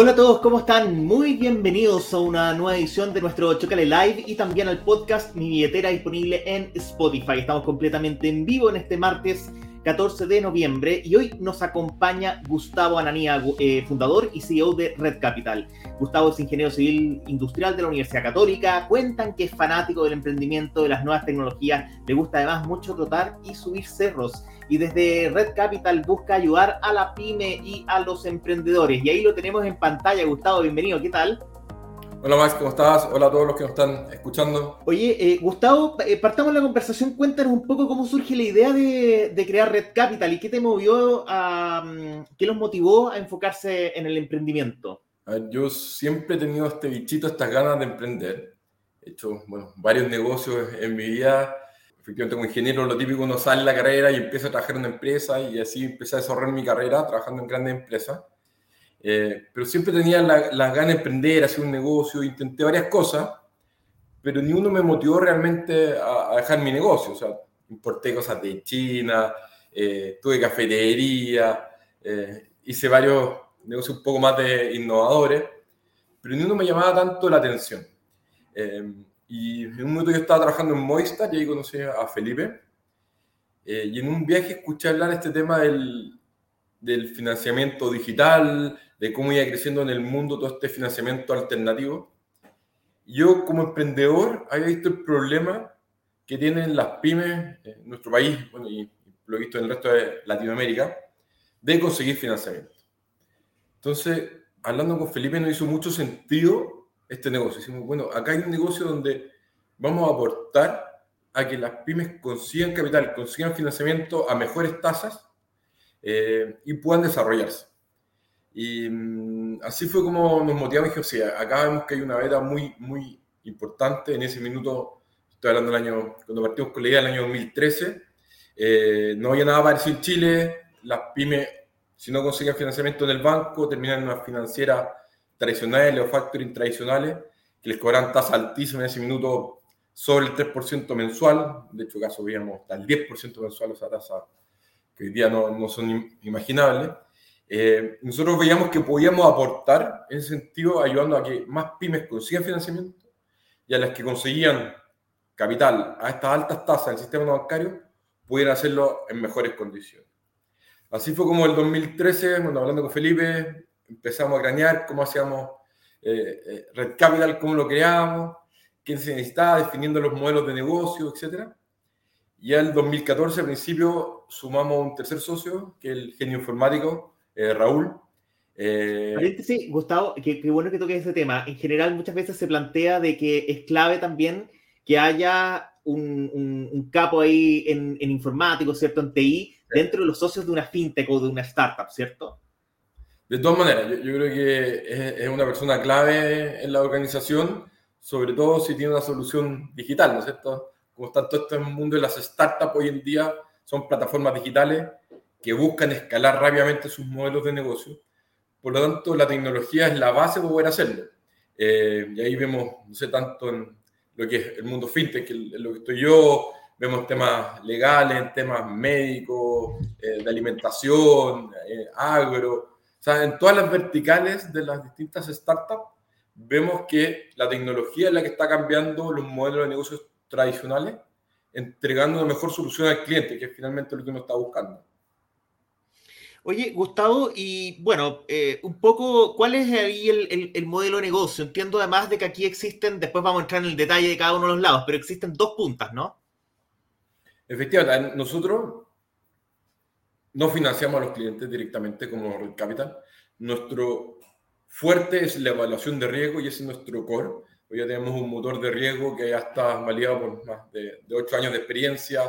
Hola a todos, ¿cómo están? Muy bienvenidos a una nueva edición de nuestro Chocale Live y también al podcast Mi Billetera disponible en Spotify. Estamos completamente en vivo en este martes 14 de noviembre y hoy nos acompaña Gustavo Ananía, eh, fundador y CEO de Red Capital. Gustavo es ingeniero civil industrial de la Universidad Católica, cuentan que es fanático del emprendimiento, de las nuevas tecnologías, le gusta además mucho trotar y subir cerros y desde Red Capital busca ayudar a la pyme y a los emprendedores. Y ahí lo tenemos en pantalla, Gustavo, bienvenido, ¿qué tal? Hola Max, ¿cómo estás? Hola a todos los que nos están escuchando. Oye, eh, Gustavo, eh, partamos la conversación, cuéntanos un poco cómo surge la idea de, crear Red Capital y qué te movió a, mm, qué los motivó a enfocarse en el emprendimiento. yo siempre he tenido este bichito, estas ganas de emprender. He hecho bueno, varios negocios en mi vida efectivamente como ingeniero lo típico uno sale en la carrera y empieza a trabajar en una empresa y así empecé a desarrollar mi carrera trabajando en grandes empresas. Eh, pero siempre tenía las la ganas de emprender, hacer un negocio, intenté varias cosas, pero ni uno me motivó realmente a, dejar mi negocio. O sea, importé cosas de China, eh, tuve cafetería, eh, hice varios negocios un poco más de innovadores, pero ni uno me llamaba tanto la atención. Y en un momento yo estaba trabajando en Movistar y ahí conocí a Felipe. Eh, y en un viaje escuché hablar este tema del, del, financiamiento digital, de cómo iba creciendo en el mundo todo este financiamiento alternativo. Yo como emprendedor había visto el problema que tienen las pymes en nuestro país, bueno, y lo he visto en el resto de Latinoamérica, de conseguir financiamiento. Entonces, hablando con Felipe, nos hizo mucho sentido este negocio. Decimos, bueno, acá hay un negocio donde vamos a aportar a que las pymes consigan capital, consigan financiamiento a mejores tasas eh, y puedan desarrollarse. Y mm, así fue como nos motivamos y o sea, acá vemos que hay una beta muy, muy importante. En ese minuto, estoy hablando del año, cuando partimos con la idea del año 2013, eh, no había nada parecido en Chile. Las pymes, si no conseguían financiamiento en el banco, terminan en una financiera tradicionales o factoring tradicionales que les cobran tasa altísima en ese minuto sobre el 3% mensual. De hecho, caso veíamos hasta el 10% mensual esa tasa que hoy día no, no son imaginables. Eh, nosotros veíamos que podíamos aportar en ese sentido ayudando a que más pymes consigan financiamiento y a las que conseguían capital a estas altas tasas del sistema bancario pudieran hacerlo en mejores condiciones. Así fue como el 2013, cuando hablando con Felipe, empezamos a cranear cómo hacíamos eh, eh, Red Capital, cómo lo creábamos, quién se necesitaba, definiendo los modelos de negocio, etc. Y en 2014, al principio, sumamos un tercer socio, que es el genio informático, eh, Raúl. Sí, Gustavo, qué, bueno que toques ese tema. En general, muchas veces se plantea de que es clave también que haya un, capo ahí en, en informático, ¿cierto? En TI, dentro de los socios de una fintech o de una startup, ¿cierto? De todas maneras, yo, creo que es, una persona clave en la organización, sobre todo si tiene una solución digital, ¿no es cierto? Como está todo este mundo de las startups hoy en día, son plataformas digitales que buscan escalar rápidamente sus modelos de negocio. Por lo tanto, la tecnología es la base para poder hacerlo. Eh, y ahí vemos, no sé, tanto en lo que es el mundo fintech, en lo que estoy yo, vemos temas legales, temas médicos, eh, de alimentación, eh, agro, o sea, en todas las verticales de las distintas startups vemos que la tecnología es la que está cambiando los modelos de negocios tradicionales, entregando una mejor solución al cliente, que es finalmente lo que uno está buscando. Oye, Gustavo, y bueno, eh, un poco, ¿cuál es ahí el, el, modelo de negocio? Entiendo además de que aquí existen, después vamos a entrar en el detalle de cada uno de los lados, pero existen dos puntas, ¿no? Efectivamente, nosotros no financiamos a los clientes directamente como Red Capital. Nuestro fuerte es la evaluación de riesgo y ese es nuestro core. Hoy ya tenemos un motor de riesgo que ya está validado por más de, de 8 años de experiencia,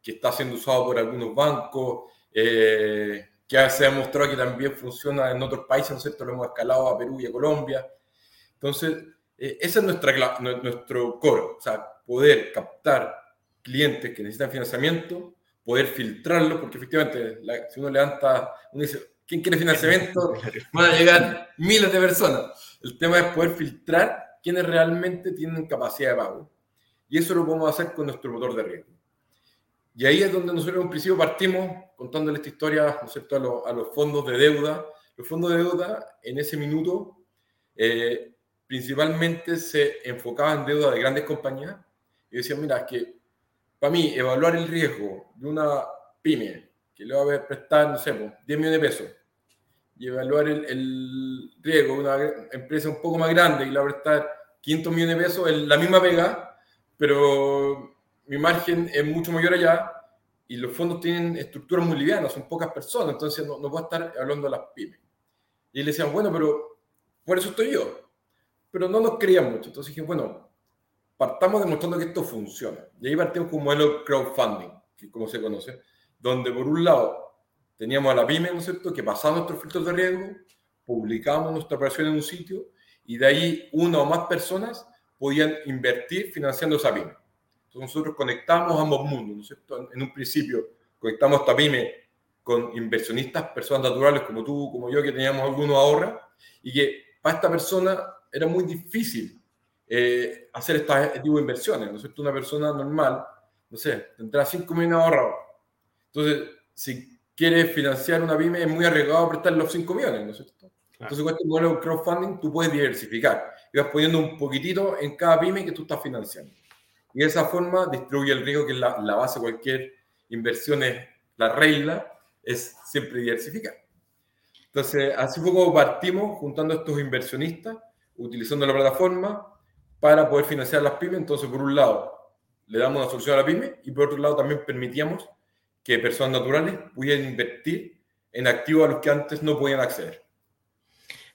que está siendo usado por algunos bancos, eh, que se ha mostrado que también funciona en otros países, ¿no es cierto? Lo hemos escalado a Perú y a Colombia. Entonces, eh, ese es nuestra, nuestro core, o sea, poder captar clientes que necesitan financiamiento poder filtrarlo, porque efectivamente, si uno levanta, uno dice, ¿quién quiere financiamiento? Van a llegar miles de personas. El tema es poder filtrar quienes realmente tienen capacidad de pago. Y eso lo podemos hacer con nuestro motor de riesgo. Y ahí es donde nosotros en un principio partimos contándole esta historia, ¿no es cierto?, a, los fondos de deuda, los fondos de deuda en ese minuto eh, principalmente se enfocaban en deuda de grandes compañías y decían, mira, es que para mí evaluar el riesgo de una pyme que le va a prestar, no sé, 10 pues, millones de pesos y evaluar el, riesgo de una empresa un poco más grande y le va a prestar 500 millones de pesos, es la misma pega, pero mi margen es mucho mayor allá y los fondos tienen estructuras muy livianas, son pocas personas, entonces no, no puedo estar hablando de las pymes. Y le decían, bueno, pero por eso estoy yo. Pero no nos creían mucho. Entonces dije, bueno, partamos demostrando que esto funciona. Y ahí partimos con un modelo crowdfunding, que como se conoce, donde por un lado teníamos a la pyme, ¿no es cierto?, que pasaba nuestros filtros de riesgo, publicábamos nuestra operación en un sitio y de ahí una o más personas podían invertir financiando esa pyme. Entonces nosotros conectamos ambos mundos, ¿no es cierto? En un principio conectamos esta pyme con inversionistas, personas naturales como tú, como yo, que teníamos algunos ahorros y que para esta persona era muy difícil eh, hacer este tipo de inversiones, ¿no es cierto? Una persona normal, no sé, tendrá 5 millones ahorrados. Entonces, si quieres financiar una pyme, es muy arriesgado prestar los 5 millones, ¿no es cierto? Entonces, con este modelo de crowdfunding, tú puedes diversificar y vas poniendo un poquitito en cada pyme que tú estás financiando. Y de esa forma distribuye el riesgo, que es la, base de cualquier inversión, es la regla, es siempre diversificar. Entonces, así poco partimos juntando estos inversionistas, utilizando la plataforma, para poder financiar las pymes. Entonces, por un lado, le damos una solución a la pyme y por otro lado también permitíamos que personas naturales pudieran invertir en activos a los que antes no podían acceder.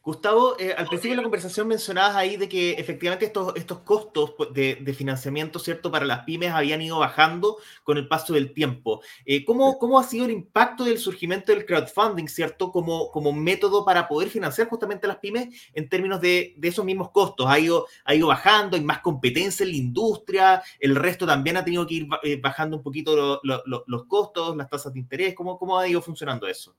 Gustavo, eh, al principio de la conversación mencionabas ahí de que efectivamente estos, estos costos de, financiamiento, ¿cierto?, para las pymes habían ido bajando con el paso del tiempo. Eh, ¿cómo, ¿cómo, ha sido el impacto del surgimiento del crowdfunding, ¿cierto?, como, como método para poder financiar justamente a las pymes en términos de, de esos mismos costos. ¿Ha ido, ¿Ha ido bajando? ¿Hay más competencia en la industria? ¿El resto también ha tenido que ir eh, bajando un poquito los costos, las tasas de interés? ¿Cómo, ¿Cómo ha ido funcionando eso?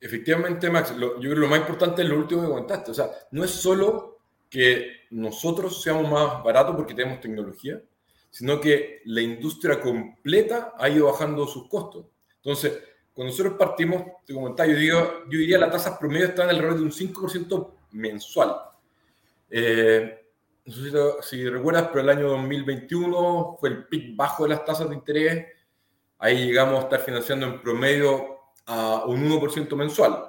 Efectivamente, Max, yo creo que lo más importante es lo último que comentaste. O sea, no es solo que nosotros seamos más baratos porque tenemos tecnología, sino que la industria completa ha ido bajando sus costos. Entonces, cuando nosotros partimos, te comentaba, yo, digo, yo diría la tasa promedio está en alrededor de un 5% mensual. Eh, no sé si, si, recuerdas, pero el año 2021 fue el pic bajo de las tasas de interés. Ahí llegamos a estar financiando en promedio a un 1% mensual.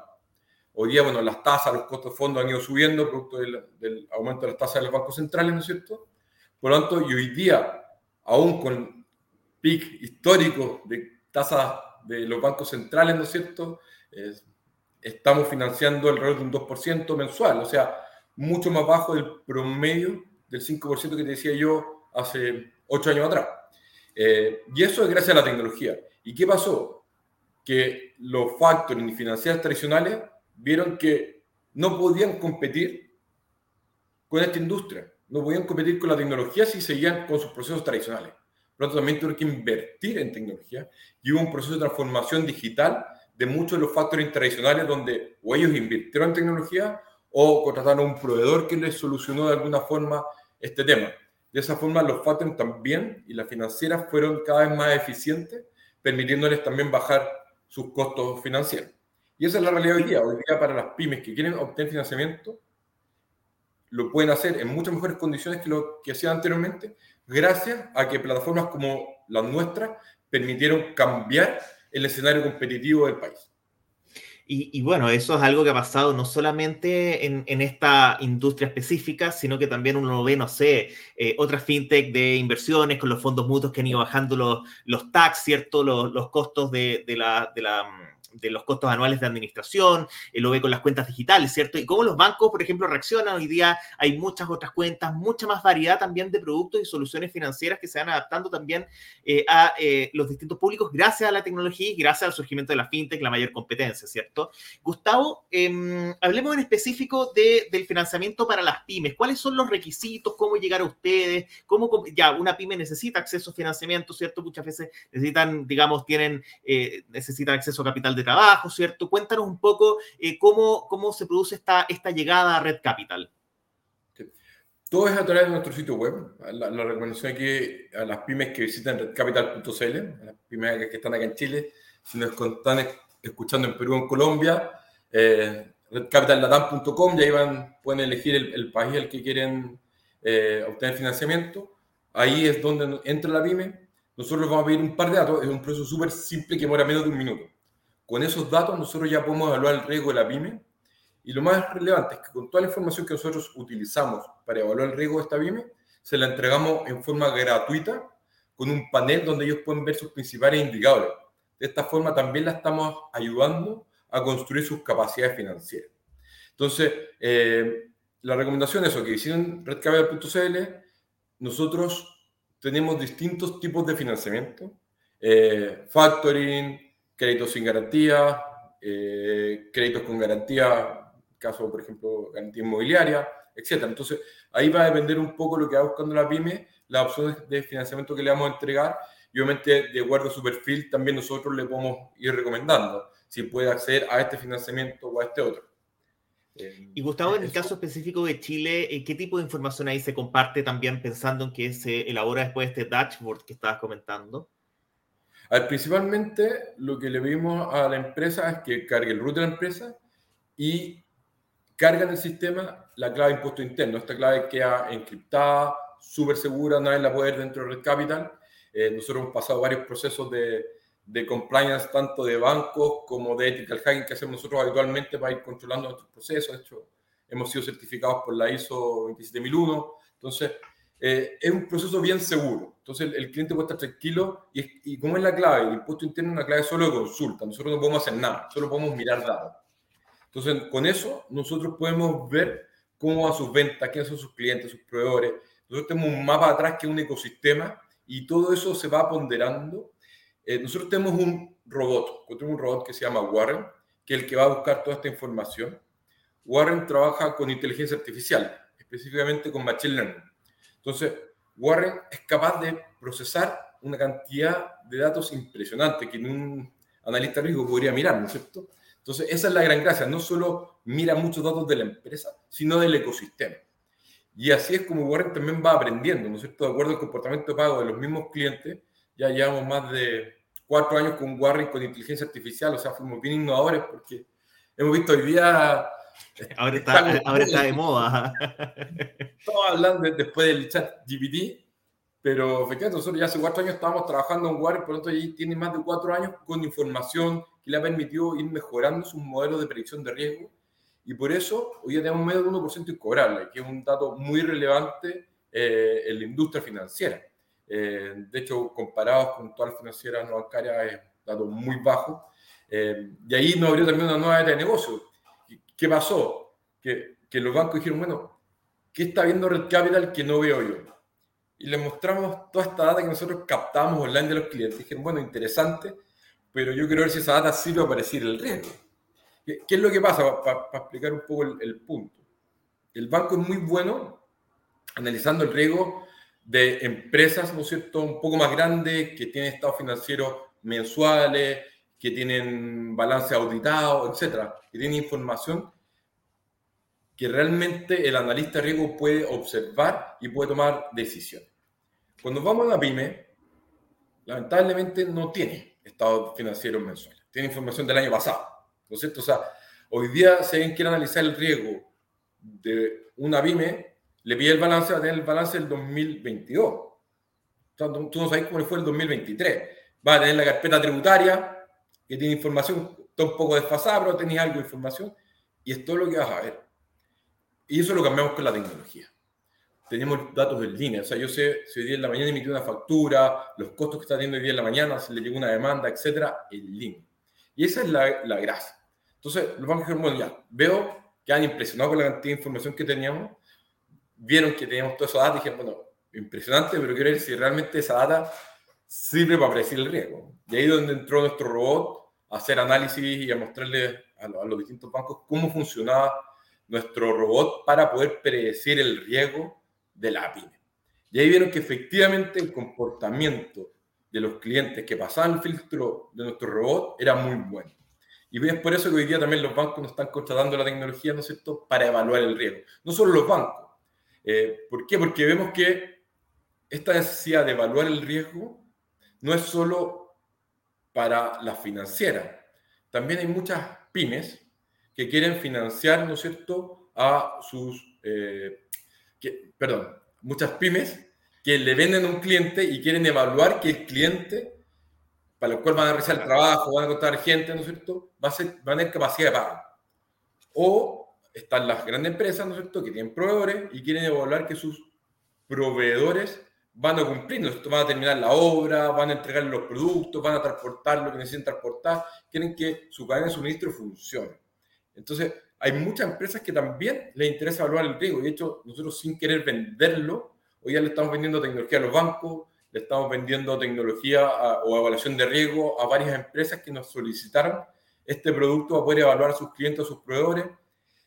Hoy día, bueno, las tasas, los costos de fondo han ido subiendo producto del, aumento de las tasas de los bancos centrales, ¿no es cierto? Por lo tanto, y hoy día, aún con pic histórico de tasas de los bancos centrales, ¿no es cierto? estamos financiando alrededor de un 2% mensual, o sea, mucho más bajo del promedio del 5% que te decía yo hace 8 años atrás. Eh, y eso es gracias a la tecnología. ¿Y qué pasó? Que los factoring financieros tradicionales vieron que no podían competir con esta industria, no podían competir con la tecnología si seguían con sus procesos tradicionales. Por lo tanto, también tuvieron que invertir en tecnología y hubo un proceso de transformación digital de muchos de los factoring tradicionales donde o ellos invirtieron en tecnología o contrataron a un proveedor que les solucionó de alguna forma este tema. De esa forma, los factoring también y las financieras fueron cada vez más eficientes, permitiéndoles también bajar sus costos financieros. Y esa es la realidad hoy día. Hoy día para las pymes que quieren obtener financiamiento, lo pueden hacer en muchas mejores condiciones que lo que hacían anteriormente, gracias a que plataformas como las nuestras permitieron cambiar el escenario competitivo del país. Y, bueno, eso es algo que ha pasado no solamente en, esta industria específica, sino que también uno ve, no sé, eh, otras fintech de inversiones con los fondos mutuos que han ido bajando los, los tax, ¿cierto? Los, los costos de, de la, de la de los costos anuales de administración, eh, lo ve con las cuentas digitales, ¿cierto? Y cómo los bancos, por ejemplo, reaccionan. Hoy día hay muchas otras cuentas, mucha más variedad también de productos y soluciones financieras que se van adaptando también eh, a eh, los distintos públicos gracias a la tecnología y gracias al surgimiento de la fintech, la mayor competencia, ¿cierto? Gustavo, em, hablemos en específico de, del financiamiento para las pymes. ¿Cuáles son los requisitos? ¿Cómo llegar a ustedes? ¿Cómo, ya, una pyme necesita acceso a financiamiento, ¿cierto? Muchas veces necesitan, digamos, tienen, necesitan acceso a capital de trabajo, ¿cierto? Cuéntanos un poco eh, cómo, cómo se produce esta, esta llegada a Red Capital. Todo es a través de nuestro sitio web. La, recomendación aquí a las pymes que visiten redcapital.cl, las pymes que están acá en Chile, si nos están escuchando en Perú o en Colombia, eh, redcapitaldatam.com y ahí van, pueden elegir el, país al que quieren eh, obtener financiamiento. Ahí es donde entra la pyme. Nosotros vamos a pedir un par de datos. Es un proceso súper simple que demora menos de un minuto. Con esos datos nosotros ya podemos evaluar el riesgo de la pyme. Y lo más relevante es que con toda la información que nosotros utilizamos para evaluar el riesgo de esta pyme, se la entregamos en forma gratuita con un panel donde ellos pueden ver sus principales indicadores. De esta forma también la estamos ayudando a construir sus capacidades financieras. Entonces, eh, la recomendación es que hicieron redcapital.cl, nosotros tenemos distintos tipos de financiamiento, eh, factoring, créditos sin garantía, eh, créditos con garantía, caso, por ejemplo, garantía inmobiliaria, etc. Entonces, ahí va a depender un poco lo que va buscando la pyme, las opciones de financiamiento que le vamos a entregar y obviamente de acuerdo a su perfil también nosotros le podemos ir recomendando si puede acceder a este financiamiento o a este otro. Y Gustavo, en el caso específico de Chile, eh, ¿qué tipo de información ahí se comparte también pensando en que se elabora después este dashboard que estabas comentando? Principalmente lo que le pedimos a la empresa es que cargue el root de la empresa y carga en el sistema la clave de impuesto interno. Esta clave queda encriptada, súper segura, nadie la puede ver dentro de Red Capital. Eh, nosotros hemos pasado varios procesos de, de compliance tanto de bancos como de ethical hacking que hacemos nosotros habitualmente para ir controlando nuestros procesos. Hecho, hemos sido certificados por la ISO 27001. Entonces, eh, es un proceso bien seguro. Entonces, el, cliente puede estar tranquilo y, y como es la clave, el impuesto interno es una clave solo de consulta. Nosotros no podemos hacer nada, solo podemos mirar datos. Entonces, con eso, nosotros podemos ver cómo va sus ventas, quiénes son sus clientes, sus proveedores. Nosotros tenemos un mapa atrás que es un ecosistema y todo eso se va ponderando eh, nosotros tenemos un robot, tenemos un robot que se llama Warren, que es el que va a buscar toda esta información. Warren trabaja con inteligencia artificial, específicamente con machine learning. Entonces, Warren es capaz de procesar una cantidad de datos impresionante que un analista riesgo podría mirar, ¿no es cierto? Entonces, esa es la gran gracia. No solo mira muchos datos de la empresa, sino del ecosistema. Y así es como Warren también va aprendiendo, ¿no es cierto? De acuerdo al comportamiento de pago de los mismos clientes, ya llevamos más de cuatro años con Warren con inteligencia artificial, o sea, fuimos bien innovadores porque hemos visto hoy día... Ahora está, ahora está de moda. Estamos hablando después del chat GPT, pero efectivamente nosotros ya hace cuatro años estábamos trabajando en Warren, por lo tanto ahí tiene más de cuatro años con información que le ha permitido ir mejorando sus modelos de predicción de riesgo. Y por eso hoy ya tenemos medio de 1% incobrable, que es un dato muy relevante eh, en la industria financiera. Eh, de hecho, comparados con todas las financieras no bancarias, es dato muy bajo. Eh, y ahí nos abrió también una nueva área de negocio. ¿Qué pasó? Que, que los bancos dijeron, bueno, ¿qué está viendo Red Capital que no veo yo? Y les mostramos toda esta data que nosotros captamos online de los clientes. Dijeron, bueno, interesante, pero yo quiero ver si esa data sirve para predecir el riesgo. ¿Qué, es lo que pasa? Para explicar un poco el, el punto. El banco es muy bueno analizando el riesgo de empresas, ¿no es cierto?, un poco más grandes, que tienen estados financieros mensuales, que tienen balance auditado, etcétera, que tienen información que realmente el analista de riesgo puede observar y puede tomar decisiones. Cuando vamos a la pyme, lamentablemente no tiene estados financieros mensuales, tiene información del año pasado, ¿no es cierto? O sea, hoy día se ven quiere analizar el riesgo de una pyme le pide el balance, va a tener el balance del 2022. tú, no sabes cómo fue el 2023. Va a tener la carpeta tributaria, que tiene información, está un poco desfasada, pero tenés algo de información, y es todo lo que vas a ver. Y eso lo cambiamos con la tecnología. Tenemos datos en línea, o sea, yo sé si hoy día en la mañana emitió una factura, los costos que está teniendo hoy día en la mañana, si le llegó una demanda, etcétera, en línea. Y esa es la, la gracia. Entonces, los bancos dijeron, bueno, ya, veo que han impresionado con la cantidad de información que teníamos, vieron que teníamos toda esa data y dijeron, bueno, impresionante, pero quiero ver si realmente esa data sirve para predecir el riesgo. Y ahí es donde entró nuestro robot a hacer análisis y a mostrarle a, los distintos bancos cómo funcionaba nuestro robot para poder predecir el riesgo de la pyme. Y ahí vieron que efectivamente el comportamiento de los clientes que pasaban el filtro de nuestro robot era muy bueno. Y es por eso que hoy día también los bancos nos están contratando la tecnología, ¿no es cierto?, para evaluar el riesgo. No solo los bancos, eh, ¿Por qué? Porque vemos que esta necesidad de evaluar el riesgo no es solo para la financiera. También hay muchas pymes que quieren financiar, ¿no es cierto?, a sus, eh, perdón, muchas pymes que le venden a un cliente y quieren evaluar que el cliente, para el cual van a realizar el trabajo, van a contar gente, ¿no es cierto?, va a, ser, va a tener capacidad de pago. O están las grandes empresas, ¿no es cierto?, que tienen proveedores y quieren evaluar que sus proveedores van a cumplir, van a terminar la obra, van a entregar los productos, van a transportar lo que necesitan transportar, quieren que su cadena de suministro funcione. Entonces, hay muchas empresas que también les interesa evaluar el riesgo. De hecho, nosotros sin querer venderlo, hoy ya le estamos vendiendo tecnología a los bancos, le estamos vendiendo tecnología o evaluación de riesgo a varias empresas que nos solicitaron este producto para poder evaluar a sus clientes, a sus proveedores.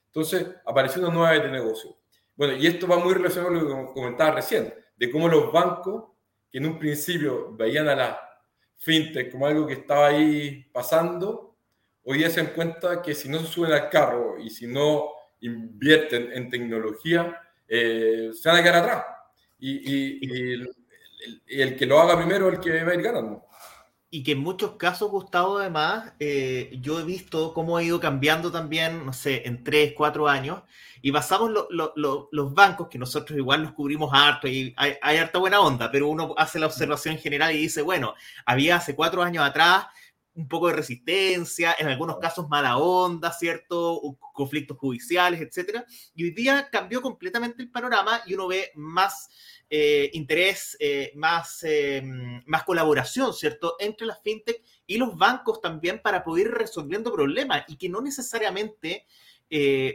Entonces, apareció una nueva de negocio. Bueno, y esto va muy relacionado con lo que comentaba recién de cómo los bancos, que en un principio veían a la fintech como algo que estaba ahí pasando, hoy día se dan cuenta que si no se suben al carro y si no invierten en tecnología, eh, se van a quedar atrás. Y, el, que lo haga primero es el que va a ir ganando. Y que en muchos casos, Gustavo, además, eh, yo he visto cómo ha ido cambiando también, no sé, en tres, cuatro años, y basamos los bancos, que nosotros igual nos cubrimos harto y hay, harta buena onda, pero uno hace la observación general y dice, bueno, había hace cuatro años atrás un poco de resistencia, en algunos casos mala onda, ¿cierto? Conflictos judiciales, etcétera. Y hoy día cambió completamente el panorama y uno ve más eh, interés, eh, más, eh, más colaboración, ¿cierto?, entre las fintech y los bancos también para poder ir resolviendo problemas y que no necesariamente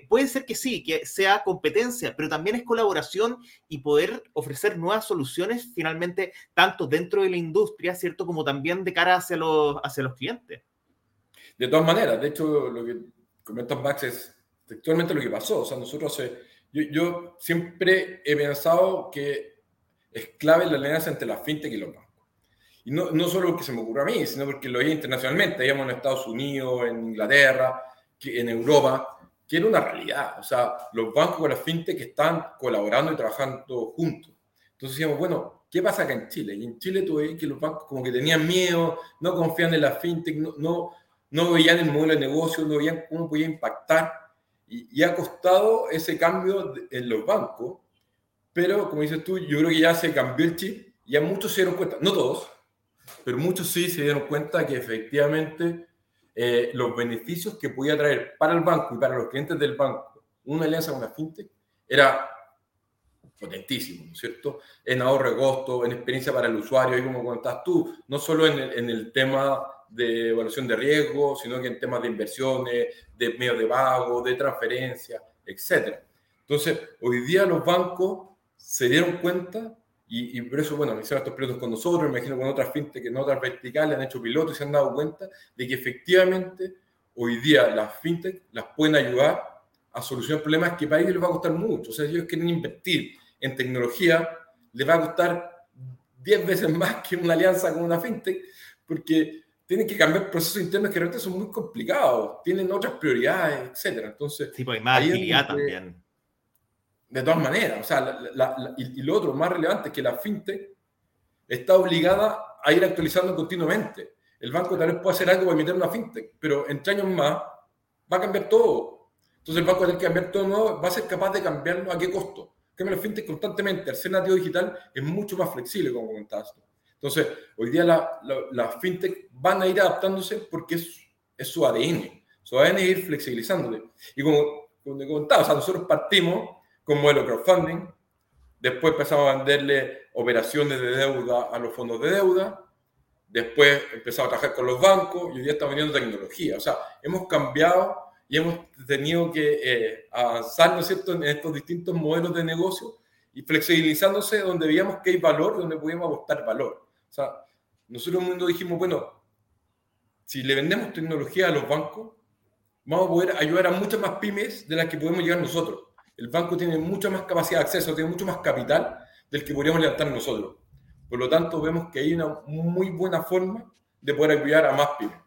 puede ser que sí, que sea competencia, pero también es colaboración y poder ofrecer nuevas soluciones finalmente, tanto dentro de la industria, ¿cierto?, como también de cara hacia los, hacia los clientes. De todas maneras, de hecho, lo que comentas Max es actualmente lo que pasó. O sea, nosotros, yo, yo siempre he pensado que es clave la alianza entre la fintech y los bancos. Y no, no solo porque se me ocurre a mí, sino porque lo veía internacionalmente, veíamos en Estados Unidos, en Inglaterra, en Europa, que una realidad. O sea, los bancos con la fintech están colaborando y trabajando juntos. Entonces decíamos, bueno, ¿qué pasa acá en Chile? Y en Chile tú ves que los bancos como que tenían miedo, no confían en la fintech, no, no, no veían el modelo de negocio, no veían cómo podía impactar. Y, y ha costado ese cambio en los bancos pero, como dices tú, yo creo que ya se cambió el chip. Ya muchos se dieron cuenta, no todos, pero muchos sí se dieron cuenta que efectivamente eh, los beneficios que podía traer para el banco y para los clientes del banco una alianza con la fintech era potentísimo, ¿no es cierto? En ahorro de costo, en experiencia para el usuario, y como comentas tú, no solo en el, en el, tema de evaluación de riesgo, sino que en temas de inversiones, de medios de pago, de transferencia, etc. Entonces, hoy día los bancos se dieron cuenta y, por eso, bueno, hicieron estos pilotos con nosotros, me imagino con otras fintech, que en otras verticales han hecho pilotos y se han dado cuenta de que efectivamente hoy día las fintech las pueden ayudar a solucionar problemas que para ellos les va a costar mucho. O sea, si ellos quieren invertir en tecnología, les va a costar 10 veces más que una alianza con una fintech, porque tienen que cambiar procesos internos que realmente son muy complicados, tienen otras prioridades, etc. Entonces, sí, pues hay más agilidad también de todas maneras, o sea, y, lo otro más relevante es que la fintech está obligada a ir actualizando continuamente. El banco tal vez puede hacer algo para emitir una fintech, pero en años más va a cambiar todo. Entonces el banco va a tener que cambiar todo nuevo, va a ser capaz de cambiarlo a qué costo. Cambia la fintech constantemente. El ser nativo digital es mucho más flexible, como comentabas Entonces, hoy día las fintech van a ir adaptándose porque es, es su ADN. Su ADN es ir flexibilizándole. Y como, como te comentaba, o sea, nosotros partimos con modelo crowdfunding. Después empezamos a venderle operaciones de deuda a los fondos de deuda. Después empezamos a trabajar con los bancos y hoy día estamos vendiendo tecnología. O sea, hemos cambiado y hemos tenido que eh, avanzar, ¿no es cierto?, en estos distintos modelos de negocio y flexibilizándose donde veíamos que hay valor, donde podíamos apostar valor. O sea, nosotros en el mundo dijimos, bueno, si le vendemos tecnología a los bancos, vamos a poder ayudar a muchas más pymes de las que podemos llegar nosotros el banco tiene mucha más capacidad de acceso, tiene mucho más capital del que podríamos levantar nosotros. Por lo tanto, vemos que hay una muy buena forma de poder ayudar a más pymes.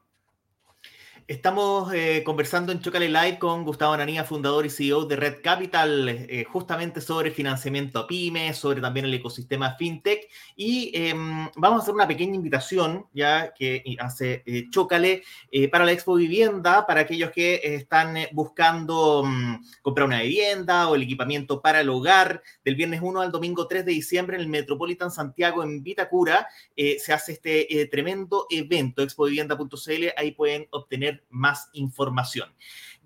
Estamos eh, conversando en Chocale Live con Gustavo Ananía, fundador y CEO de Red Capital, eh, justamente sobre financiamiento a pymes, sobre también el ecosistema fintech. Y em, vamos a hacer una pequeña invitación, ya que hace eh, Chocale, para la Expo Vivienda, para aquellos que están buscando mm, comprar una vivienda o el equipamiento para el hogar. Del viernes 1 al domingo 3 de diciembre en el Metropolitan Santiago, en Vitacura, se hace este tremendo evento, expovivienda.cl. Ahí pueden obtener más información.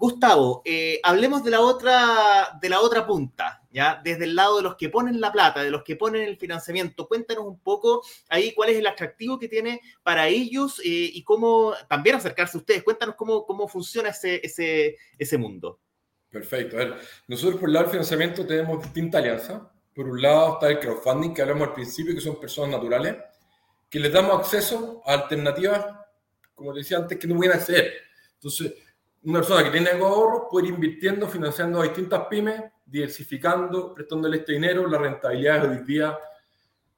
Gustavo, eh, hablemos de la, otra, de la otra punta, ¿ya? Desde el lado de los que ponen la plata, de los que ponen el financiamiento. Cuéntanos un poco ahí cuál es el atractivo que tiene para ellos eh, y cómo también acercarse a ustedes. Cuéntanos cómo, cómo funciona ese, ese, ese mundo. Perfecto. nosotros por el lado del financiamiento tenemos distintas alianzas. Por un lado está el crowdfunding que hablamos al principio, que son personas naturales, que les damos acceso a alternativas como decía antes, que no pueden acceder. Entonces, una persona que tiene algo ahorro puede ir invirtiendo, financiando a distintas pymes, diversificando, prestándole este dinero. La rentabilidad hoy día,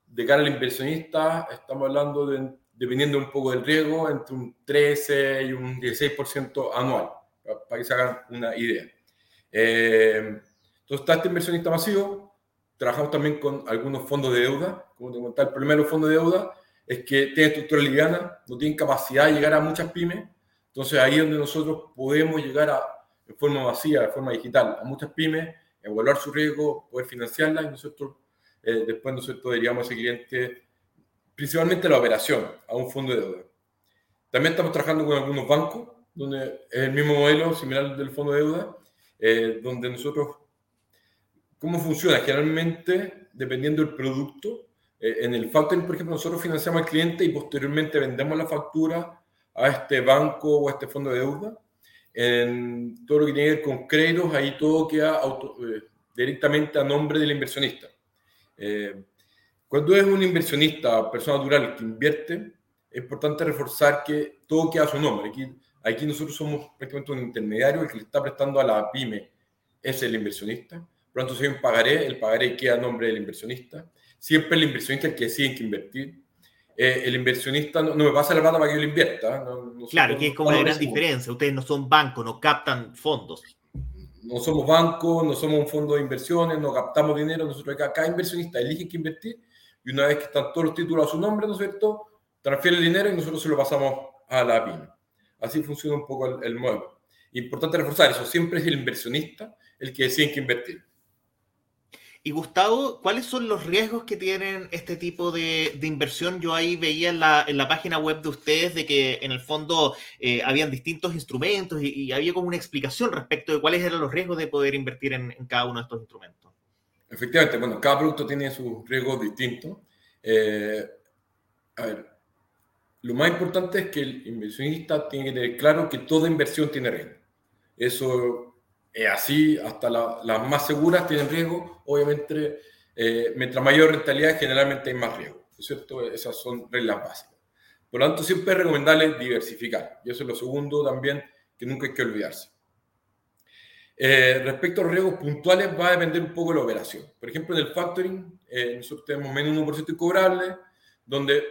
de cara al inversionista, estamos hablando de, dependiendo un poco del riesgo, entre un 13 y un 16% anual, para, que se hagan una idea. Eh, entonces, está este inversionista masivo. Trabajamos también con algunos fondos de deuda. Como te comentaba, el primero fondo de deuda es que tiene estructura liviana, no tiene capacidad de llegar a muchas pymes. Entonces ahí es donde nosotros podemos llegar a, de forma vacía, de forma digital, a muchas pymes, evaluar su riesgo, poder financiarla y nosotros eh, después nosotros diríamos a ese cliente principalmente la operación, a un fondo de deuda. También estamos trabajando con algunos bancos, donde es el mismo modelo similar del fondo de deuda, eh, donde nosotros, ¿cómo funciona? Generalmente, dependiendo del producto, en el factoring, por ejemplo, nosotros financiamos al cliente y posteriormente vendemos la factura a este banco o a este fondo de deuda. En todo lo que tiene que ver con créditos, ahí todo queda eh, directamente a nombre del inversionista. Eh, cuando es un inversionista, persona natural que invierte, es importante reforzar que todo queda a su nombre. Aquí, aquí nosotros somos prácticamente un intermediario, el que le está prestando a la pyme es el inversionista. Por lo tanto, si hay un pagaré, el pagaré queda a nombre del inversionista siempre el inversionista es el que decide que invertir. Eh, el inversionista no, me pasa la plata para que yo lo invierta. claro, que es como una gran diferencia. Ustedes no son bancos, no captan fondos. No somos bancos, no somos un fondo de inversiones, no captamos dinero. Nosotros acá, cada inversionista elige que invertir y una vez que están todos los títulos a su nombre, ¿no es cierto? Transfiere el dinero y nosotros se lo pasamos a la PYME. Así funciona un poco el, el modelo. Importante reforzar eso, siempre es el inversionista el que decide que invertir. Y Gustavo, ¿cuáles son los riesgos que tienen este tipo de, inversión? Yo ahí veía en la, en la, página web de ustedes de que en el fondo eh, habían distintos instrumentos y, había como una explicación respecto de cuáles eran los riesgos de poder invertir en, cada uno de estos instrumentos. Efectivamente, bueno, cada producto tiene sus riesgos distintos. Eh, a ver, lo más importante es que el inversionista tiene que tener claro que toda inversión tiene riesgo. Eso es así, hasta las más seguras tienen riesgo. Obviamente, eh, mientras mayor rentabilidad, generalmente hay más riesgo. cierto? Esas son reglas básicas. Por lo tanto, siempre es recomendable diversificar. Y eso es lo segundo también que nunca hay que olvidarse. Eh, respecto a los riesgos puntuales, va a depender un poco de la operación. Por ejemplo, en el factoring, eh, nosotros tenemos menos 1% incobrable, donde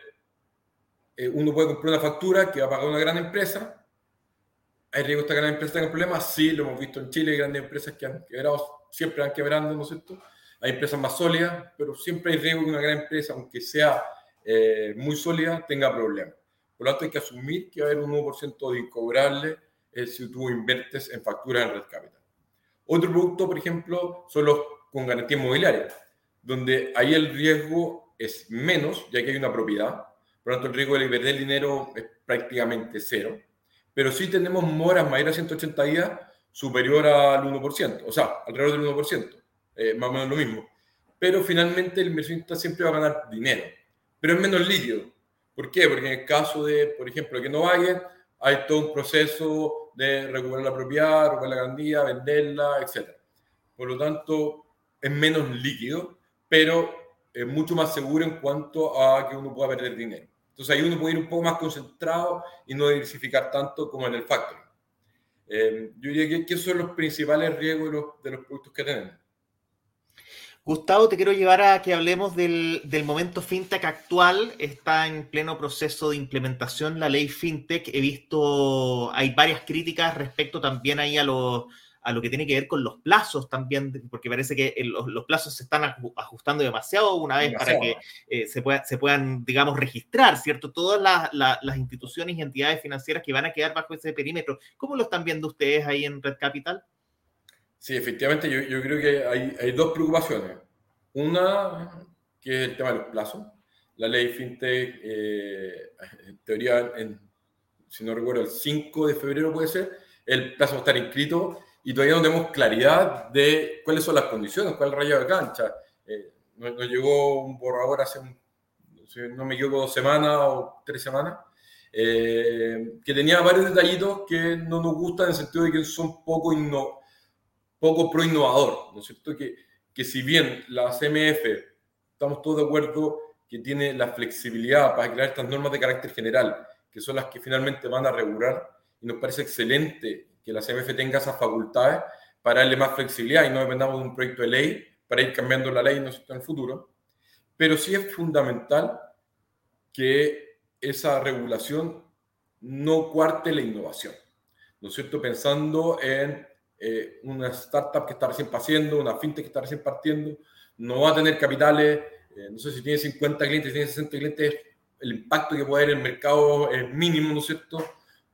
uno puede comprar una factura que va a pagar una gran empresa ¿Hay riesgo de que grandes empresas tengan problemas? Sí, lo hemos visto en Chile, grandes empresas que han quebrado, siempre han quebrando, ¿no es cierto? Hay empresas más sólidas, pero siempre hay riesgo que una gran empresa, aunque sea eh, muy sólida, tenga problemas. Por lo tanto, hay que asumir que va a haber un 1% de incobrable eh, si tú inviertes en facturas en Red Capital. Otro producto, por ejemplo, son los con garantía inmobiliaria, donde ahí el riesgo es menos, ya que hay una propiedad. Por lo tanto, el riesgo de perder dinero es prácticamente cero pero sí tenemos moras mayores a 180 días superior al 1%, o sea, alrededor del 1%, eh, más o menos lo mismo. Pero finalmente el inversionista siempre va a ganar dinero, pero es menos líquido. ¿Por qué? Porque en el caso de, por ejemplo, que no vayan, hay todo un proceso de recuperar la propiedad, recuperar la garantía, venderla, etc. Por lo tanto, es menos líquido, pero es mucho más seguro en cuanto a que uno pueda perder dinero. Entonces ahí uno puede ir un poco más concentrado y no diversificar tanto como en el factoring. Eh, yo diría que, son los principales riesgos de los, productos que tenemos. Gustavo, te quiero llevar a que hablemos del, momento fintech actual. Está en pleno proceso de implementación la ley fintech. He visto, hay varias críticas respecto también ahí a lo, a lo que tiene que ver con los plazos también, porque parece que los, plazos se están ajustando demasiado una vez para que eh, se, se puedan, digamos, registrar, ¿cierto? Todas las instituciones y entidades financieras que van a quedar bajo ese perímetro. ¿Cómo lo están viendo ustedes ahí en Red Capital? Sí, efectivamente, yo, yo creo que hay, hay, dos preocupaciones. Una, que es el tema de los plazos. La ley FinTech, eh, en teoría, en, si no recuerdo, el 5 de febrero puede ser, el plazo va a estar inscrito y todavía no tenemos claridad de cuáles son las condiciones, cuál es el rayo de cancha. Eh, nos, llegó un borrador hace, no me equivoco, dos semanas o tres semanas, eh, que tenía varios detallitos que no nos gustan en el sentido de que son poco inno, poco pro innovador, ¿no es cierto? Que, que si bien la CMF, estamos todos de acuerdo que tiene la flexibilidad para crear estas normas de carácter general, que son las que finalmente van a regular, y nos parece excelente que la CMF tenga esas facultades para darle más flexibilidad y no dependamos de un proyecto de ley para ir cambiando la ley en el futuro. Pero sí es fundamental que esa regulación no cuarte la innovación, ¿no es cierto? Pensando en eh, una startup que está recién partiendo, una fintech que está recién partiendo, no va a tener capitales, eh, no sé si tiene 50 clientes, tiene 60 clientes, el impacto que puede haber en el mercado es mínimo, ¿no es cierto?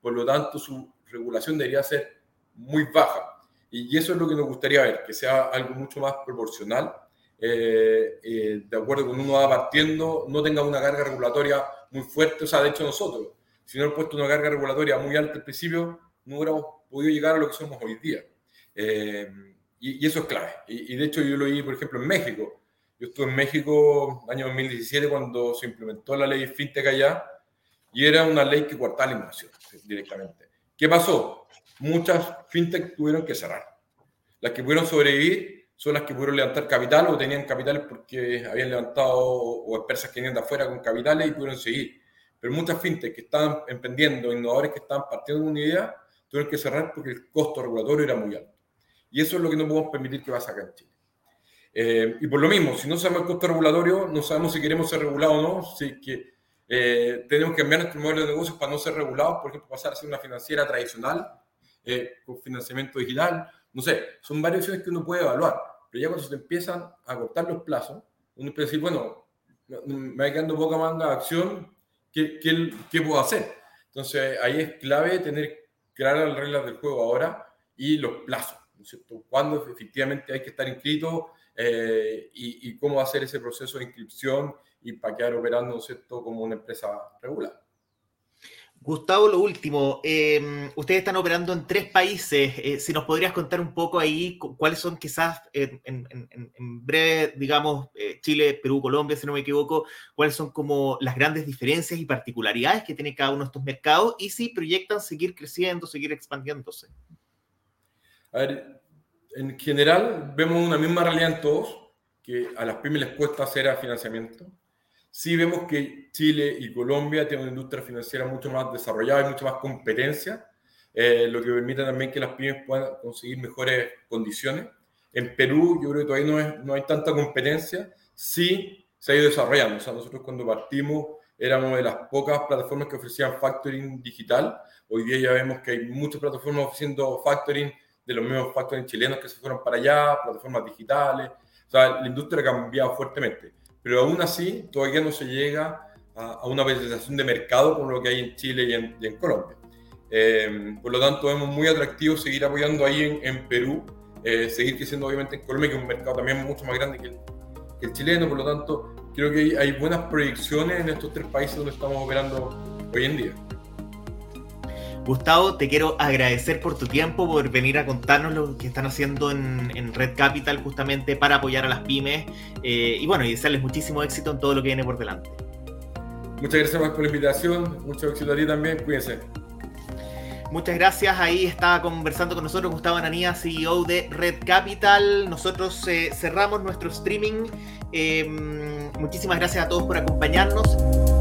Por lo tanto, su regulación debería ser muy baja. Y, eso es lo que nos gustaría ver, que sea algo mucho más proporcional, eh, de acuerdo con uno va partiendo, no tenga una carga regulatoria muy fuerte, o sea, de hecho nosotros, si no hemos puesto una carga regulatoria muy alta al principio, no hubiéramos podido llegar a lo que somos hoy día. Eh, y, eso es clave. Y, de hecho yo lo vi, por ejemplo, en México. Yo estuve en México año 2017 cuando se implementó la ley FinTech allá y era una ley que cortaba la innovación directamente. ¿Qué pasó? Muchas FinTech tuvieron que cerrar. Las que pudieron sobrevivir son las que pudieron levantar capital o tenían capitales porque habían levantado o empresas que venían de afuera con capitales y pudieron seguir. Pero muchas FinTech que estaban emprendiendo, innovadores que estaban partiendo de una idea, tuvieron que cerrar porque el costo regulatorio era muy alto. Y eso es lo que no podemos permitir que pase acá en Chile. Eh, y por lo mismo, si no sabemos el costo regulatorio, no sabemos si queremos ser regulados o no, si que eh, tenemos que cambiar nuestro modelo de negocios para no ser regulados, por ejemplo, pasar a ser una financiera tradicional eh, con financiamiento digital, no sé, son varias opciones que uno puede evaluar, pero ya cuando se empiezan a cortar los plazos, uno empieza a decir, bueno, me va quedando poca manga de acción, ¿qué, qué, qué puedo hacer? Entonces ahí es clave tener claras las reglas del juego ahora y los plazos. ¿no es cierto? ¿Cuándo efectivamente hay que estar inscrito eh, y, y, cómo hacer ese proceso de inscripción y para quedar operando, ¿no es cierto?, como una empresa regular. Gustavo, lo último, em, ustedes están operando en tres países. Eh, si nos podrías contar un poco ahí cuáles son quizás en, en, breve, digamos, eh, Chile, Perú, Colombia, si no me equivoco, cuáles son como las grandes diferencias y particularidades que tiene cada uno de estos mercados y si proyectan seguir creciendo, seguir expandiéndose. A ver, en general vemos una misma realidad en todos, que a las pymes les cuesta hacer financiamiento. Sí vemos que Chile y Colombia tienen una industria financiera mucho más desarrollada y mucho más competencia, eh, lo que permite también que las pymes puedan conseguir mejores condiciones. En Perú yo creo que todavía no, es, no hay tanta competencia, sí se ha ido desarrollando. O sea, nosotros cuando partimos éramos de las pocas plataformas que ofrecían factoring digital. Hoy día ya vemos que hay muchas plataformas ofreciendo factoring de los mismos factoring chilenos que se fueron para allá, plataformas digitales. O sea, la industria ha cambiado fuertemente, pero aún así todavía no se llega a, una penetración de mercado como lo que hay en Chile y en, Colombia. Eh, por lo tanto, es muy atractivo seguir apoyando ahí en, Perú, eh, seguir creciendo obviamente en Colombia, que es un mercado también mucho más grande que el, chileno, por lo tanto, creo que hay buenas proyecciones en estos tres países donde estamos operando hoy en día. Gustavo, te quiero agradecer por tu tiempo, por venir a contarnos lo que están haciendo en, Red Capital justamente para apoyar a las pymes eh, y bueno, y desearles muchísimo éxito en todo lo que viene por delante. Muchas gracias por la invitación, mucho éxito a ti también, cuídense. Muchas gracias. Ahí está conversando con nosotros Gustavo Ananía, CEO de Red Capital. Nosotros eh, cerramos nuestro streaming. Em, muchísimas gracias a todos por acompañarnos.